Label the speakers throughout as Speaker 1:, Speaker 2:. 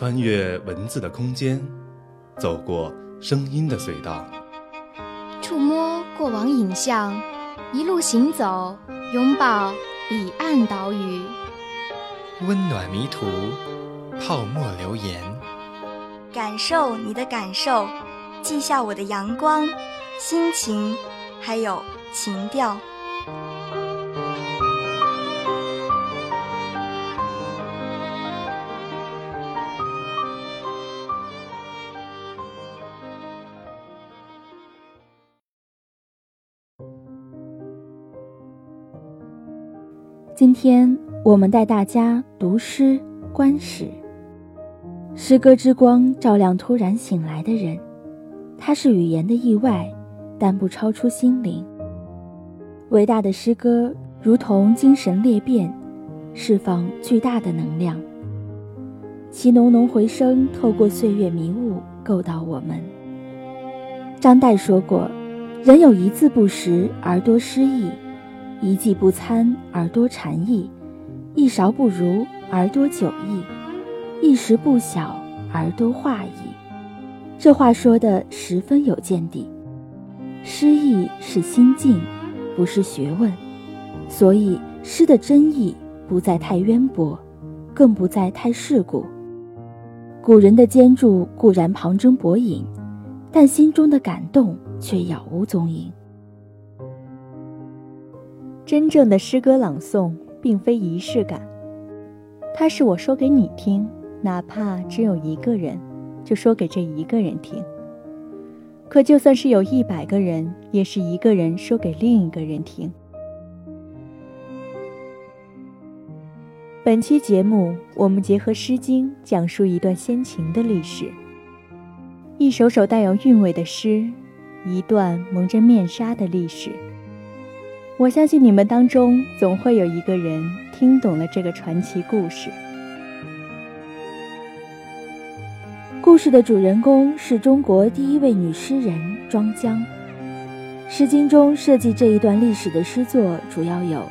Speaker 1: 穿越文字的空间，走过声音的隧道，
Speaker 2: 触摸过往影像，一路行走，拥抱彼岸岛屿，
Speaker 3: 温暖迷途，泡沫留言，
Speaker 4: 感受你的感受，记下我的阳光、心情，还有情调。
Speaker 5: 今天我们带大家读诗观史，诗歌之光照亮突然醒来的人。它是语言的意外，但不超出心灵。伟大的诗歌如同精神裂变，释放巨大的能量。其浓浓回声透过岁月迷雾，够到我们。张岱说过：“人有一字不识而多失意。”一计不参而多禅意，一勺不如而多酒意，一时不小而多话意。这话说的十分有见地。诗意是心境，不是学问，所以诗的真意不在太渊博，更不在太世故。古人的坚筑固然旁征博引，但心中的感动却杳无踪影。
Speaker 6: 真正的诗歌朗诵并非仪式感，它是我说给你听，哪怕只有一个人，就说给这一个人听。可就算是有一百个人，也是一个人说给另一个人听。本期节目，我们结合《诗经》，讲述一段先秦的历史，一首首带有韵味的诗，一段蒙着面纱的历史。我相信你们当中总会有一个人听懂了这个传奇故事。
Speaker 5: 故事的主人公是中国第一位女诗人庄姜。《诗经》中设计这一段历史的诗作主要有《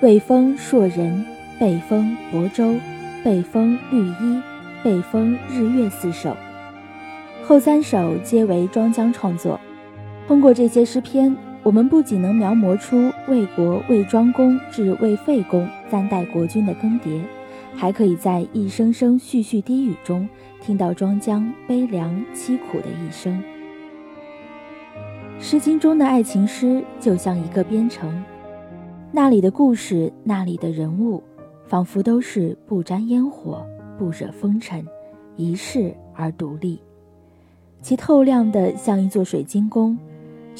Speaker 5: 卫风硕人》《北风亳州》《北风绿衣》《北风日月》四首，后三首皆为庄姜创作。通过这些诗篇。我们不仅能描摹出魏国魏庄公至魏废公三代国君的更迭，还可以在一声声絮絮低语中听到庄姜悲凉凄苦的一生。《诗经》中的爱情诗就像一个边城，那里的故事，那里的人物，仿佛都是不沾烟火、不惹风尘、一世而独立，其透亮的像一座水晶宫。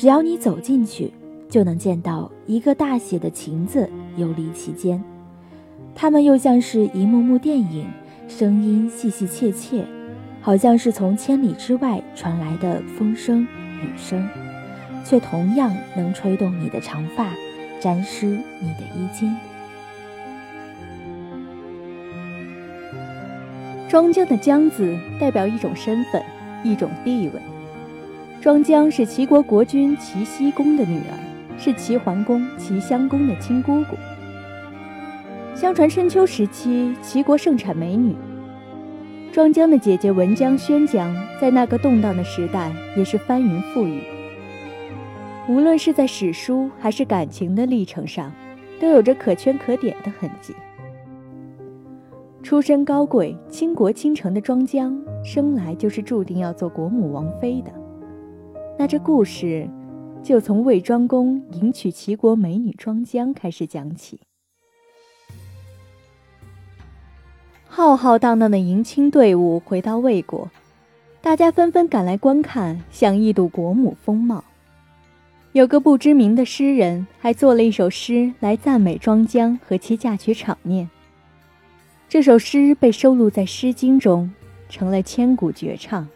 Speaker 5: 只要你走进去，就能见到一个大写的“情”字游离其间。它们又像是一幕幕电影，声音细细切切，好像是从千里之外传来的风声、雨声，却同样能吹动你的长发，沾湿你的衣襟。
Speaker 6: 庄姜的“姜”字代表一种身份，一种地位。庄姜是齐国国君齐僖公的女儿，是齐桓公齐襄公的亲姑姑。相传春秋时期，齐国盛产美女。庄姜的姐姐文姜、宣姜，在那个动荡的时代也是翻云覆雨。无论是在史书还是感情的历程上，都有着可圈可点的痕迹。出身高贵、倾国倾城的庄姜，生来就是注定要做国母王妃的。那这故事，就从魏庄公迎娶齐国美女庄姜开始讲起。浩浩荡荡的迎亲队伍回到魏国，大家纷纷赶来观看，想一睹国母风貌。有个不知名的诗人还做了一首诗来赞美庄姜和其嫁娶场面。这首诗被收录在《诗经》中，成了千古绝唱，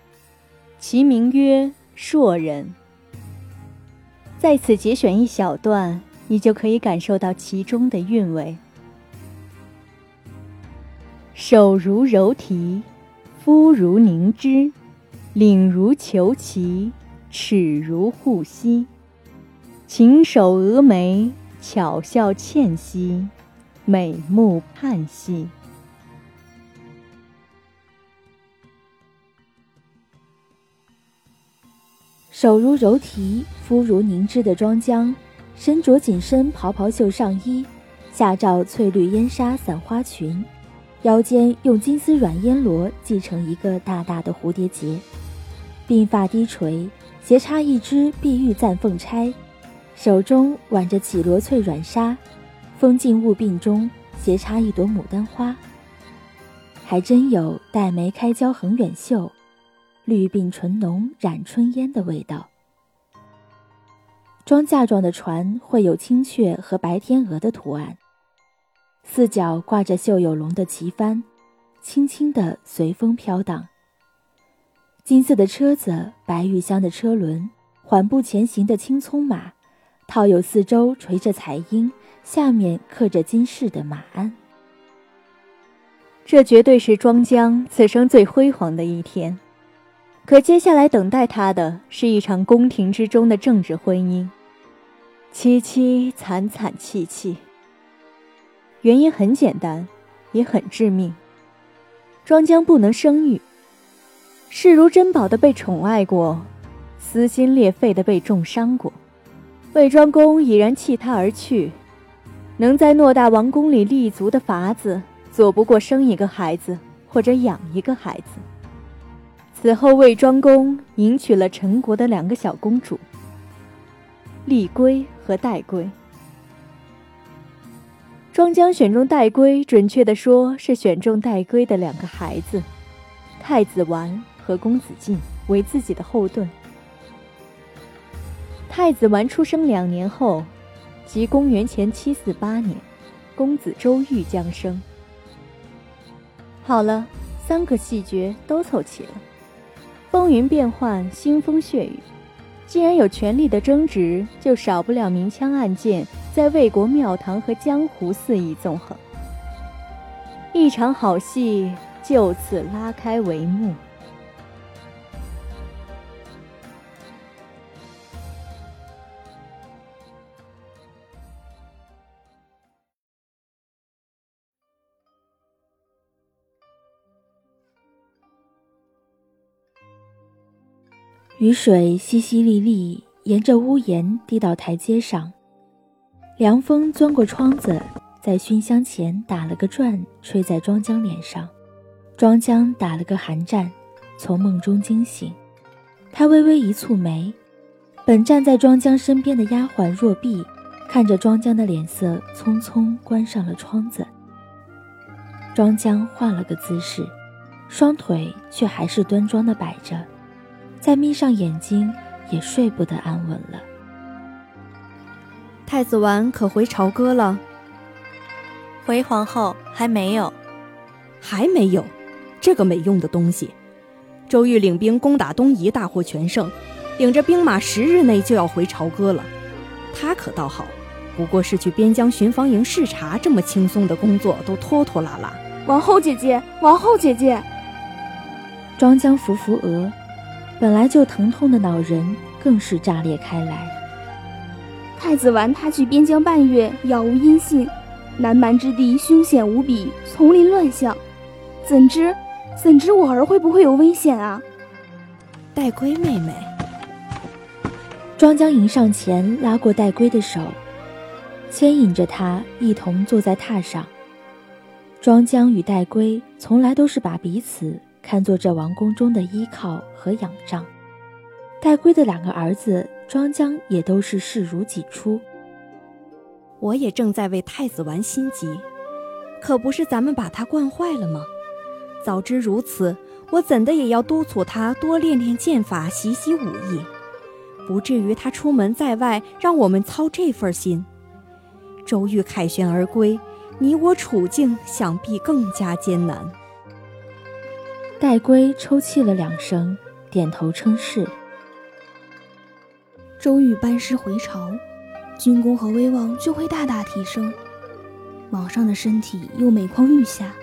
Speaker 6: 其名曰。硕人，在此节选一小段，你就可以感受到其中的韵味。手如柔荑，肤如凝脂，领如虬蛴，齿如护膝，琴手蛾眉，巧笑倩兮，美目盼兮。
Speaker 5: 手如柔荑，肤如凝脂的庄姜，身着紧身袍袍袖上衣，下罩翠绿烟纱散花裙，腰间用金丝软烟罗系成一个大大的蝴蝶结，鬓发低垂，斜插一支碧玉簪凤钗，手中挽着绮罗翠软纱，风静雾鬓中斜插一朵牡丹花，还真有黛眉开娇横远秀。绿鬓唇浓染春烟的味道。装嫁妆的船绘有青雀和白天鹅的图案，四角挂着绣有龙的旗帆，轻轻地随风飘荡。金色的车子，白玉香的车轮，缓步前行的青葱马，套有四周垂着彩缨，下面刻着金饰的马鞍。
Speaker 6: 这绝对是庄姜此生最辉煌的一天。可接下来等待他的是一场宫廷之中的政治婚姻，凄凄惨惨戚戚。原因很简单，也很致命。庄姜不能生育，视如珍宝的被宠爱过，撕心裂肺的被重伤过。魏庄公已然弃她而去，能在偌大王宫里立足的法子，左不过生一个孩子，或者养一个孩子。此后，魏庄公迎娶了陈国的两个小公主，丽归和戴归。庄姜选中戴归，准确的说是选中戴归的两个孩子，太子完和公子晋为自己的后盾。太子完出生两年后，即公元前七四八年，公子周瑜降生。好了，三个细节都凑齐了。风云变幻，腥风血雨。既然有权力的争执，就少不了明枪暗箭，在魏国庙堂和江湖肆意纵横。一场好戏就此拉开帷幕。
Speaker 5: 雨水淅淅沥沥，沿着屋檐滴到台阶上。凉风钻过窗子，在熏香前打了个转，吹在庄江脸上。庄江打了个寒战，从梦中惊醒。他微微一蹙眉。本站在庄江身边的丫鬟若碧，看着庄江的脸色，匆匆关上了窗子。庄江换了个姿势，双腿却还是端庄的摆着。再眯上眼睛，也睡不得安稳了。
Speaker 7: 太子丸可回朝歌了？
Speaker 8: 回皇后还没有，
Speaker 9: 还没有。这个没用的东西，周瑜领兵攻打东夷，大获全胜，领着兵马十日内就要回朝歌了。他可倒好，不过是去边疆巡防营视察，这么轻松的工作都拖拖拉拉。
Speaker 10: 王后姐姐，王后姐姐，
Speaker 5: 庄姜扶扶额。本来就疼痛的脑仁更是炸裂开来。
Speaker 10: 太子丸他去边疆半月，杳无音信。南蛮之地凶险无比，丛林乱象，怎知怎知我儿会不会有危险啊？
Speaker 9: 戴归妹妹，
Speaker 5: 庄江迎上前拉过戴归的手，牵引着他一同坐在榻上。庄江与戴归从来都是把彼此。看作这王宫中的依靠和仰仗，戴归的两个儿子庄姜也都是视如己出。
Speaker 9: 我也正在为太子丸心急，可不是咱们把他惯坏了吗？早知如此，我怎的也要督促他多练练剑法，习习武艺，不至于他出门在外让我们操这份心。周瑜凯旋而归，你我处境想必更加艰难。
Speaker 5: 戴归抽泣了两声，点头称是。
Speaker 10: 周瑜班师回朝，军功和威望就会大大提升。皇上的身体又每况愈下，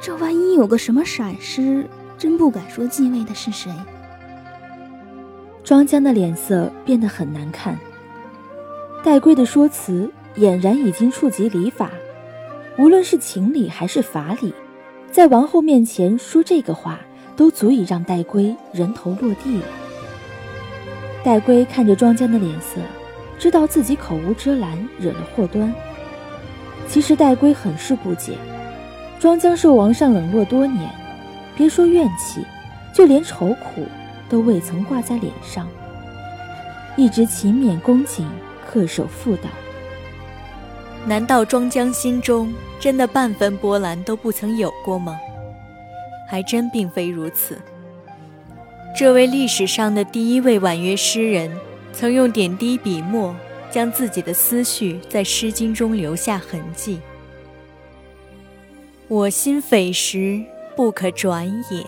Speaker 10: 这万一有个什么闪失，真不敢说继位的是谁。
Speaker 5: 庄姜的脸色变得很难看。戴归的说辞俨然已经触及礼法，无论是情理还是法理。在王后面前说这个话，都足以让戴归人头落地了。戴圭看着庄姜的脸色，知道自己口无遮拦，惹了祸端。其实戴圭很是不解，庄姜受王上冷落多年，别说怨气，就连愁苦都未曾挂在脸上，一直勤勉恭谨，恪守妇道。
Speaker 6: 难道庄姜心中真的半分波澜都不曾有过吗？还真并非如此。这位历史上的第一位婉约诗人，曾用点滴笔墨，将自己的思绪在《诗经》中留下痕迹。我心匪石，不可转也；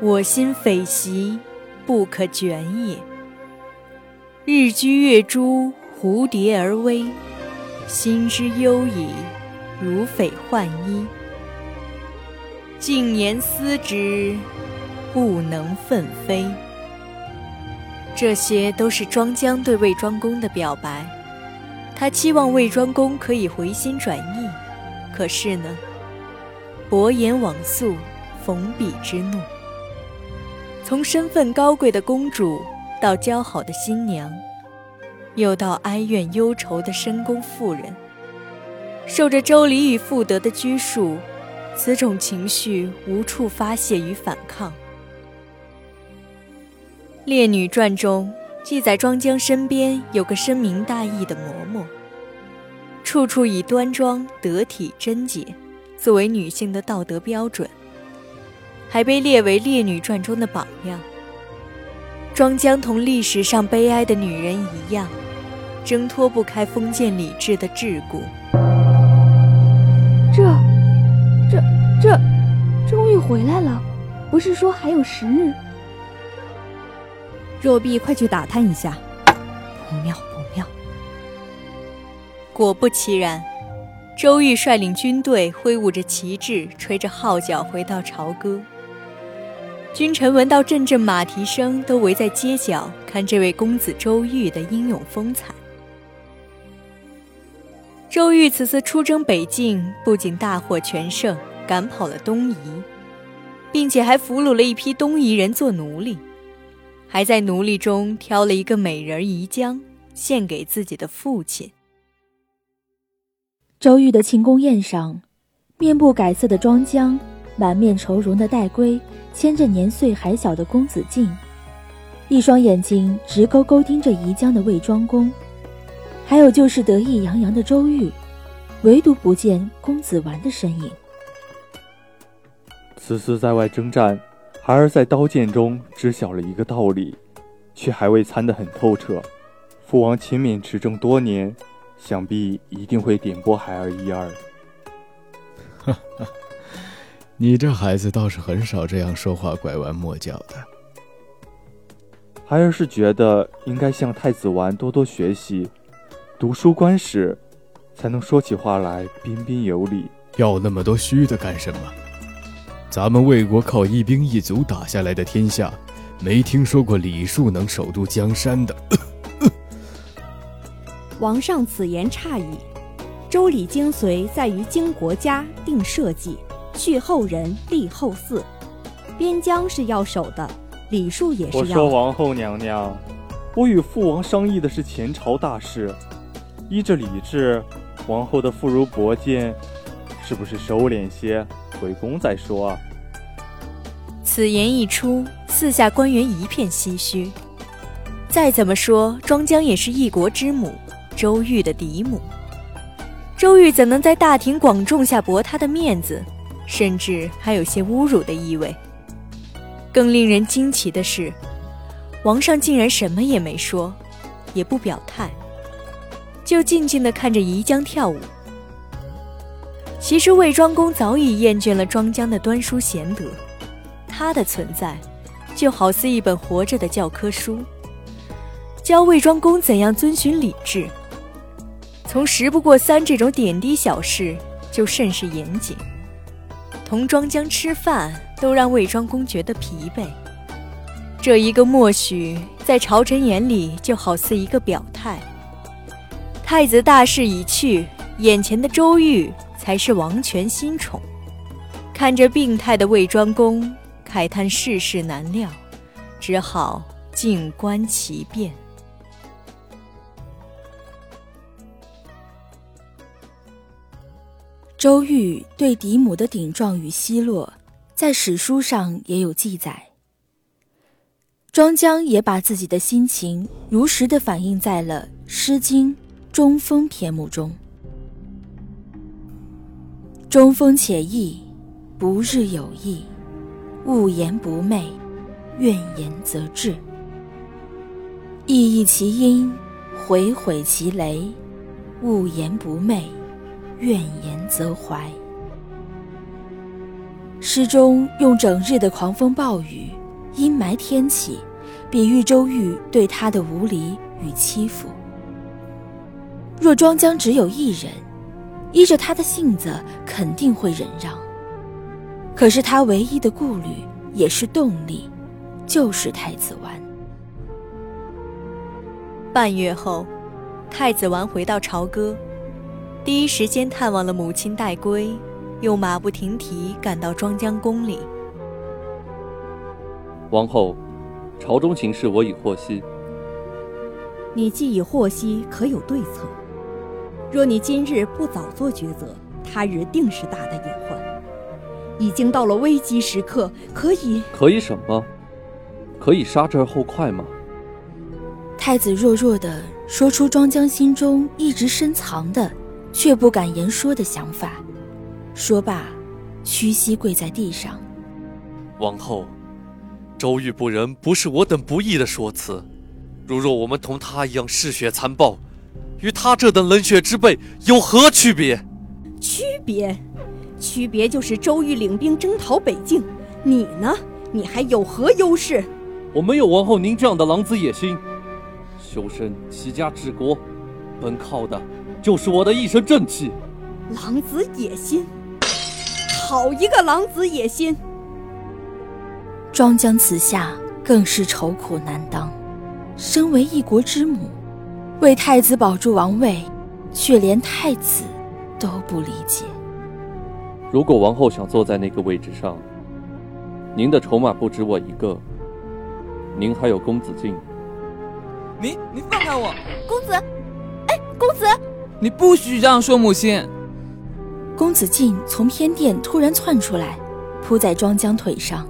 Speaker 6: 我心匪席，不可卷也。日居月诸，蝴蝶而微。心之忧矣，如匪患衣。静言思之，不能奋飞。这些都是庄姜对魏庄公的表白，他期望魏庄公可以回心转意。可是呢，薄言往诉，逢彼之怒。从身份高贵的公主到姣好的新娘。又到哀怨忧愁的深宫妇人，受着周礼与妇德的拘束，此种情绪无处发泄与反抗。《列女传》中记载，庄姜身边有个深明大义的嬷嬷，处处以端庄得体、贞洁作为女性的道德标准，还被列为《列女传》中的榜样。庄姜同历史上悲哀的女人一样。挣脱不开封建礼制的桎梏。
Speaker 10: 这、这、这，终于回来了！不是说还有十日？
Speaker 9: 若碧，快去打探一下。不妙，不妙！
Speaker 6: 果不其然，周瑜率领军队，挥舞着旗帜，吹着号角，回到朝歌。君臣闻到阵阵马蹄声，都围在街角看这位公子周瑜的英勇风采。周瑜此次出征北境，不仅大获全胜，赶跑了东夷，并且还俘虏了一批东夷人做奴隶，还在奴隶中挑了一个美人宜江，献给自己的父亲。
Speaker 5: 周瑜的庆功宴上，面部改色的庄姜，满面愁容的戴圭，牵着年岁还小的公子敬，一双眼睛直勾勾盯着宜江的魏庄公。还有就是得意洋洋的周玉，唯独不见公子完的身影。
Speaker 11: 此次在外征战，孩儿在刀剑中知晓了一个道理，却还未参得很透彻。父王勤勉持政多年，想必一定会点拨孩儿一二。
Speaker 3: 哈哈，你这孩子倒是很少这样说话拐弯抹角的。
Speaker 11: 孩儿是觉得应该向太子丸多多学习。读书观时，才能说起话来彬彬有礼。
Speaker 3: 要那么多虚的干什么？咱们魏国靠一兵一卒打下来的天下，没听说过礼数能守住江山的。
Speaker 9: 王上此言差矣。周礼精髓在于经国家，定社稷，序后人，立后嗣。边疆是要守的，礼数也是要。
Speaker 11: 我说王后娘娘，我与父王商议的是前朝大事。依着礼制，王后的妇孺薄贱，是不是收敛些，回宫再说？
Speaker 6: 此言一出，四下官员一片唏嘘。再怎么说，庄姜也是一国之母，周瑜的嫡母。周瑜怎能在大庭广众下驳他的面子，甚至还有些侮辱的意味。更令人惊奇的是，王上竟然什么也没说，也不表态。就静静地看着宜江跳舞。其实魏庄公早已厌倦了庄姜的端淑贤德，他的存在就好似一本活着的教科书，教魏庄公怎样遵循礼制。从十不过三这种点滴小事就甚是严谨，同庄姜吃饭都让魏庄公觉得疲惫。这一个默许，在朝臣眼里就好似一个表态。太子大势已去，眼前的周瑜才是王权新宠。看着病态的魏庄公，慨叹世事难料，只好静观其变。
Speaker 5: 周瑜对嫡母的顶撞与奚落，在史书上也有记载。庄姜也把自己的心情如实的反映在了《诗经·中风》篇目中。中风且易，不日有意；勿言不寐，怨言则至。意异其音，回悔其雷；勿言不寐。怨言则怀。诗中用整日的狂风暴雨、阴霾天气，比喻周瑜对他的无理与欺负。若庄江只有一人，依着他的性子，肯定会忍让。可是他唯一的顾虑，也是动力，就是太子丸。
Speaker 6: 半月后，太子丸回到朝歌。第一时间探望了母亲戴归，又马不停蹄赶到庄江宫里。
Speaker 12: 王后，朝中情势我已获悉。
Speaker 9: 你既已获悉，可有对策？若你今日不早做抉择，他日定是大的隐患。已经到了危机时刻，可以……
Speaker 12: 可以什么？可以杀之而后快吗？
Speaker 5: 太子弱弱的说出庄姜心中一直深藏的。却不敢言说的想法。说罢，屈膝跪在地上。
Speaker 13: 王后，周玉不仁，不是我等不义的说辞。如若我们同他一样嗜血残暴，与他这等冷血之辈有何区别？
Speaker 9: 区别，区别就是周瑜领兵征讨北境，你呢？你还有何优势？
Speaker 12: 我没有王后您这样的狼子野心，修身齐家治国，本靠的。就是我的一身正气。
Speaker 9: 狼子野心，好一个狼子野心！
Speaker 5: 庄姜此下更是愁苦难当。身为一国之母，为太子保住王位，却连太子都不理解。
Speaker 12: 如果王后想坐在那个位置上，您的筹码不止我一个，您还有公子敬。
Speaker 14: 你你放开我，
Speaker 15: 公子！哎，公子！
Speaker 14: 你不许这样说，母亲。
Speaker 5: 公子敬从偏殿突然窜出来，扑在庄姜腿上。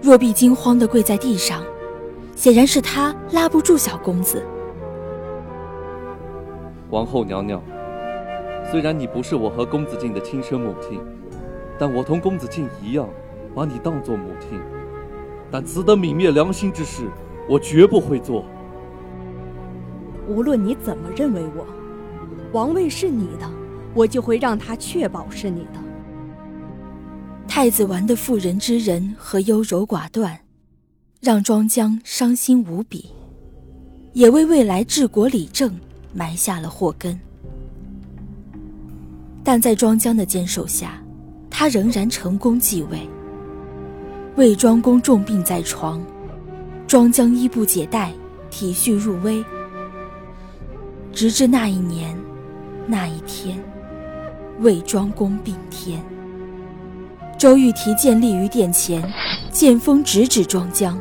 Speaker 5: 若碧惊慌地跪在地上，显然是他拉不住小公子。
Speaker 12: 王后娘娘，虽然你不是我和公子敬的亲生母亲，但我同公子敬一样，把你当做母亲。但此等泯灭良心之事，我绝不会做。
Speaker 9: 无论你怎么认为我，王位是你的，我就会让他确保是你的。
Speaker 5: 太子玩的妇人之仁和优柔寡断，让庄姜伤心无比，也为未来治国理政埋下了祸根。但在庄姜的坚守下，他仍然成功继位。魏庄公重病在床，庄姜衣不解带，体恤入微。直至那一年，那一天，魏庄公病天。周瑜提剑立于殿前，剑锋直指庄姜。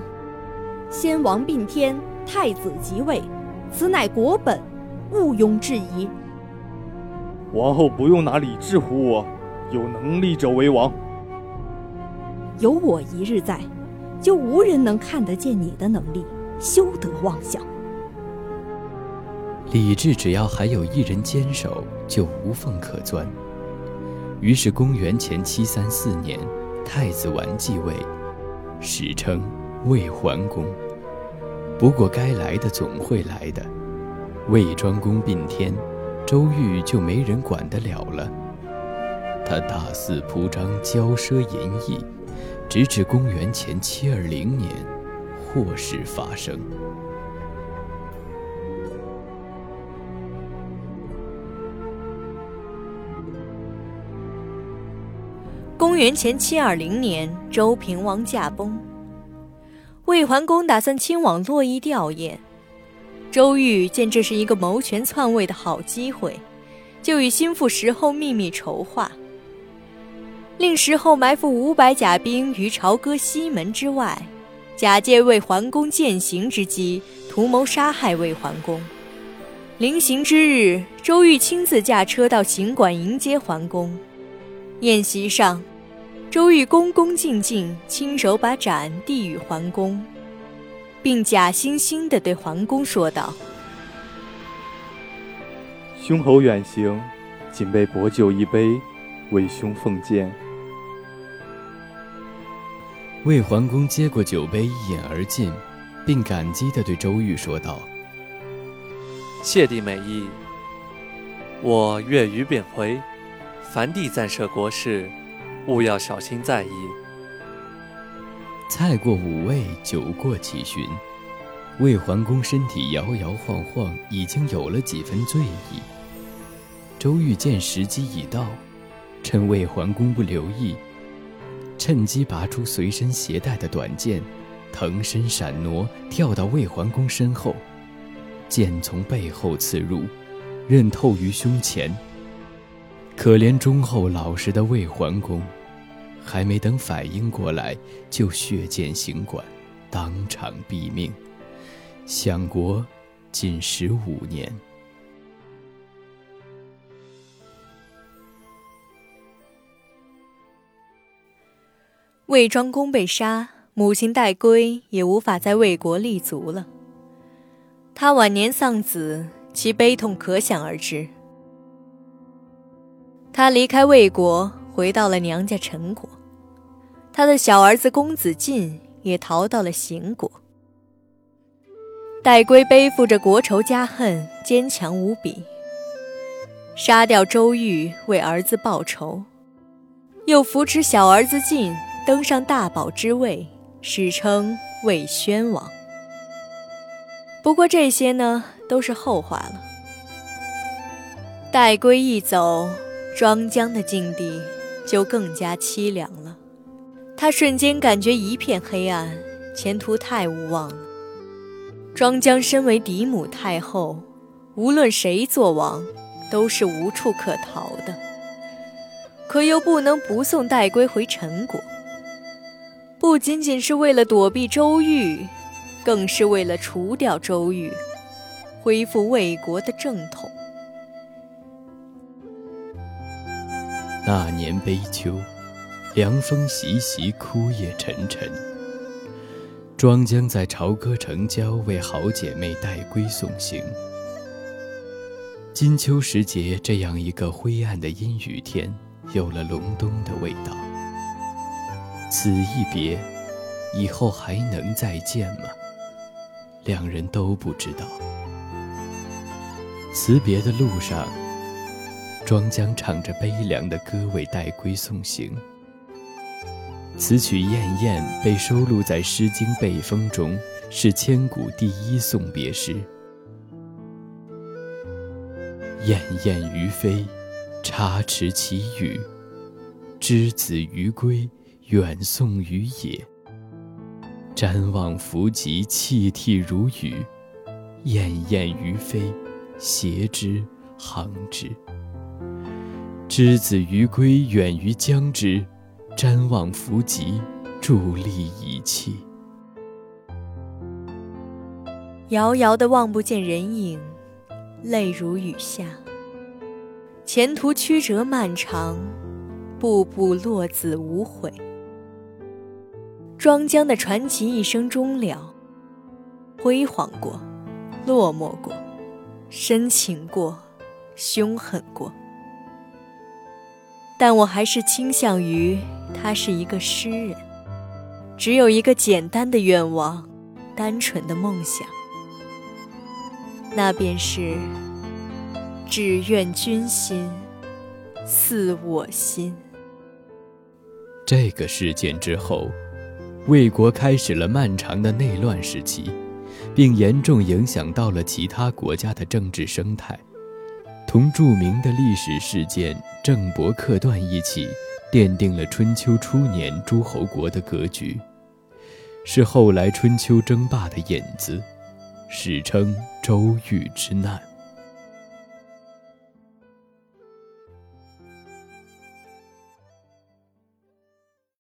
Speaker 9: 先王并天，太子即位，此乃国本，毋庸置疑。
Speaker 11: 王后不用拿礼制唬我，有能力者为王。
Speaker 9: 有我一日在，就无人能看得见你的能力，休得妄想。
Speaker 3: 李治只要还有一人坚守，就无缝可钻。于是，公元前七三四年，太子完继位，史称魏桓公。不过，该来的总会来的。魏庄公并天，周瑜就没人管得了了。他大肆铺张，骄奢淫逸，直至公元前七二零年，祸事发生。
Speaker 6: 公元前七二零年，周平王驾崩。魏桓公打算亲往洛邑吊唁，周瑜见这是一个谋权篡位的好机会，就与心腹石后秘密筹划，令石后埋伏五百甲兵于朝歌西门之外，假借魏桓公践行之机，图谋杀害魏桓公。临行之日，周瑜亲自驾车到行馆迎接桓公。宴席上，周瑜恭恭敬敬，亲手把盏递与桓公，并假惺惺地对桓公说道：“
Speaker 11: 兄侯远行，仅备薄酒一杯，为兄奉荐。”
Speaker 3: 魏桓公接过酒杯，一饮而尽，并感激地对周瑜说道。
Speaker 13: 谢帝美意。我月余便回，凡地暂设国事，务要小心在意。
Speaker 3: 菜过五味，酒过七巡，魏桓公身体摇摇晃晃，已经有了几分醉意。周瑜见时机已到，趁魏桓公不留意，趁机拔出随身携带的短剑，腾身闪挪，跳到魏桓公身后。剑从背后刺入，刃透于胸前。可怜忠厚老实的魏桓公，还没等反应过来，就血溅行馆，当场毙命，享国仅十五年。
Speaker 6: 魏庄公被杀，母亲戴归也无法在魏国立足了。他晚年丧子，其悲痛可想而知。他离开魏国，回到了娘家陈国。他的小儿子公子晋也逃到了邢国。戴归背负着国仇家恨，坚强无比。杀掉周瑜为儿子报仇，又扶持小儿子晋登上大宝之位，史称魏宣王。不过这些呢，都是后话了。戴归一走，庄姜的境地就更加凄凉了。他瞬间感觉一片黑暗，前途太无望了。庄姜身为嫡母太后，无论谁做王，都是无处可逃的。可又不能不送戴归回陈国，不仅仅是为了躲避周瑜。更是为了除掉周瑜，恢复魏国的正统。
Speaker 3: 那年悲秋，凉风习习，枯叶沉沉。庄姜在朝歌城郊为好姐妹戴归送行。金秋时节，这样一个灰暗的阴雨天，有了隆冬的味道。此一别，以后还能再见吗？两人都不知道。辞别的路上，庄姜唱着悲凉的歌为戴归送行。此曲《燕燕》被收录在《诗经·背风》中，是千古第一送别诗。燕燕于飞，插翅其羽，之子于归，远送于野。瞻望弗及，泣涕如雨；燕燕于飞，谐之，行之。之子于归，远于将之；瞻望弗及，伫立遗弃。
Speaker 6: 遥遥的望不见人影，泪如雨下。前途曲折漫长，步步落子无悔。庄姜的传奇一生终了，辉煌过，落寞过，深情过，凶狠过，但我还是倾向于他是一个诗人，只有一个简单的愿望，单纯的梦想，那便是只愿君心似我心。
Speaker 3: 这个事件之后。魏国开始了漫长的内乱时期，并严重影响到了其他国家的政治生态。同著名的历史事件郑伯克段一起，奠定了春秋初年诸侯国的格局，是后来春秋争霸的引子，史称周瑜之难。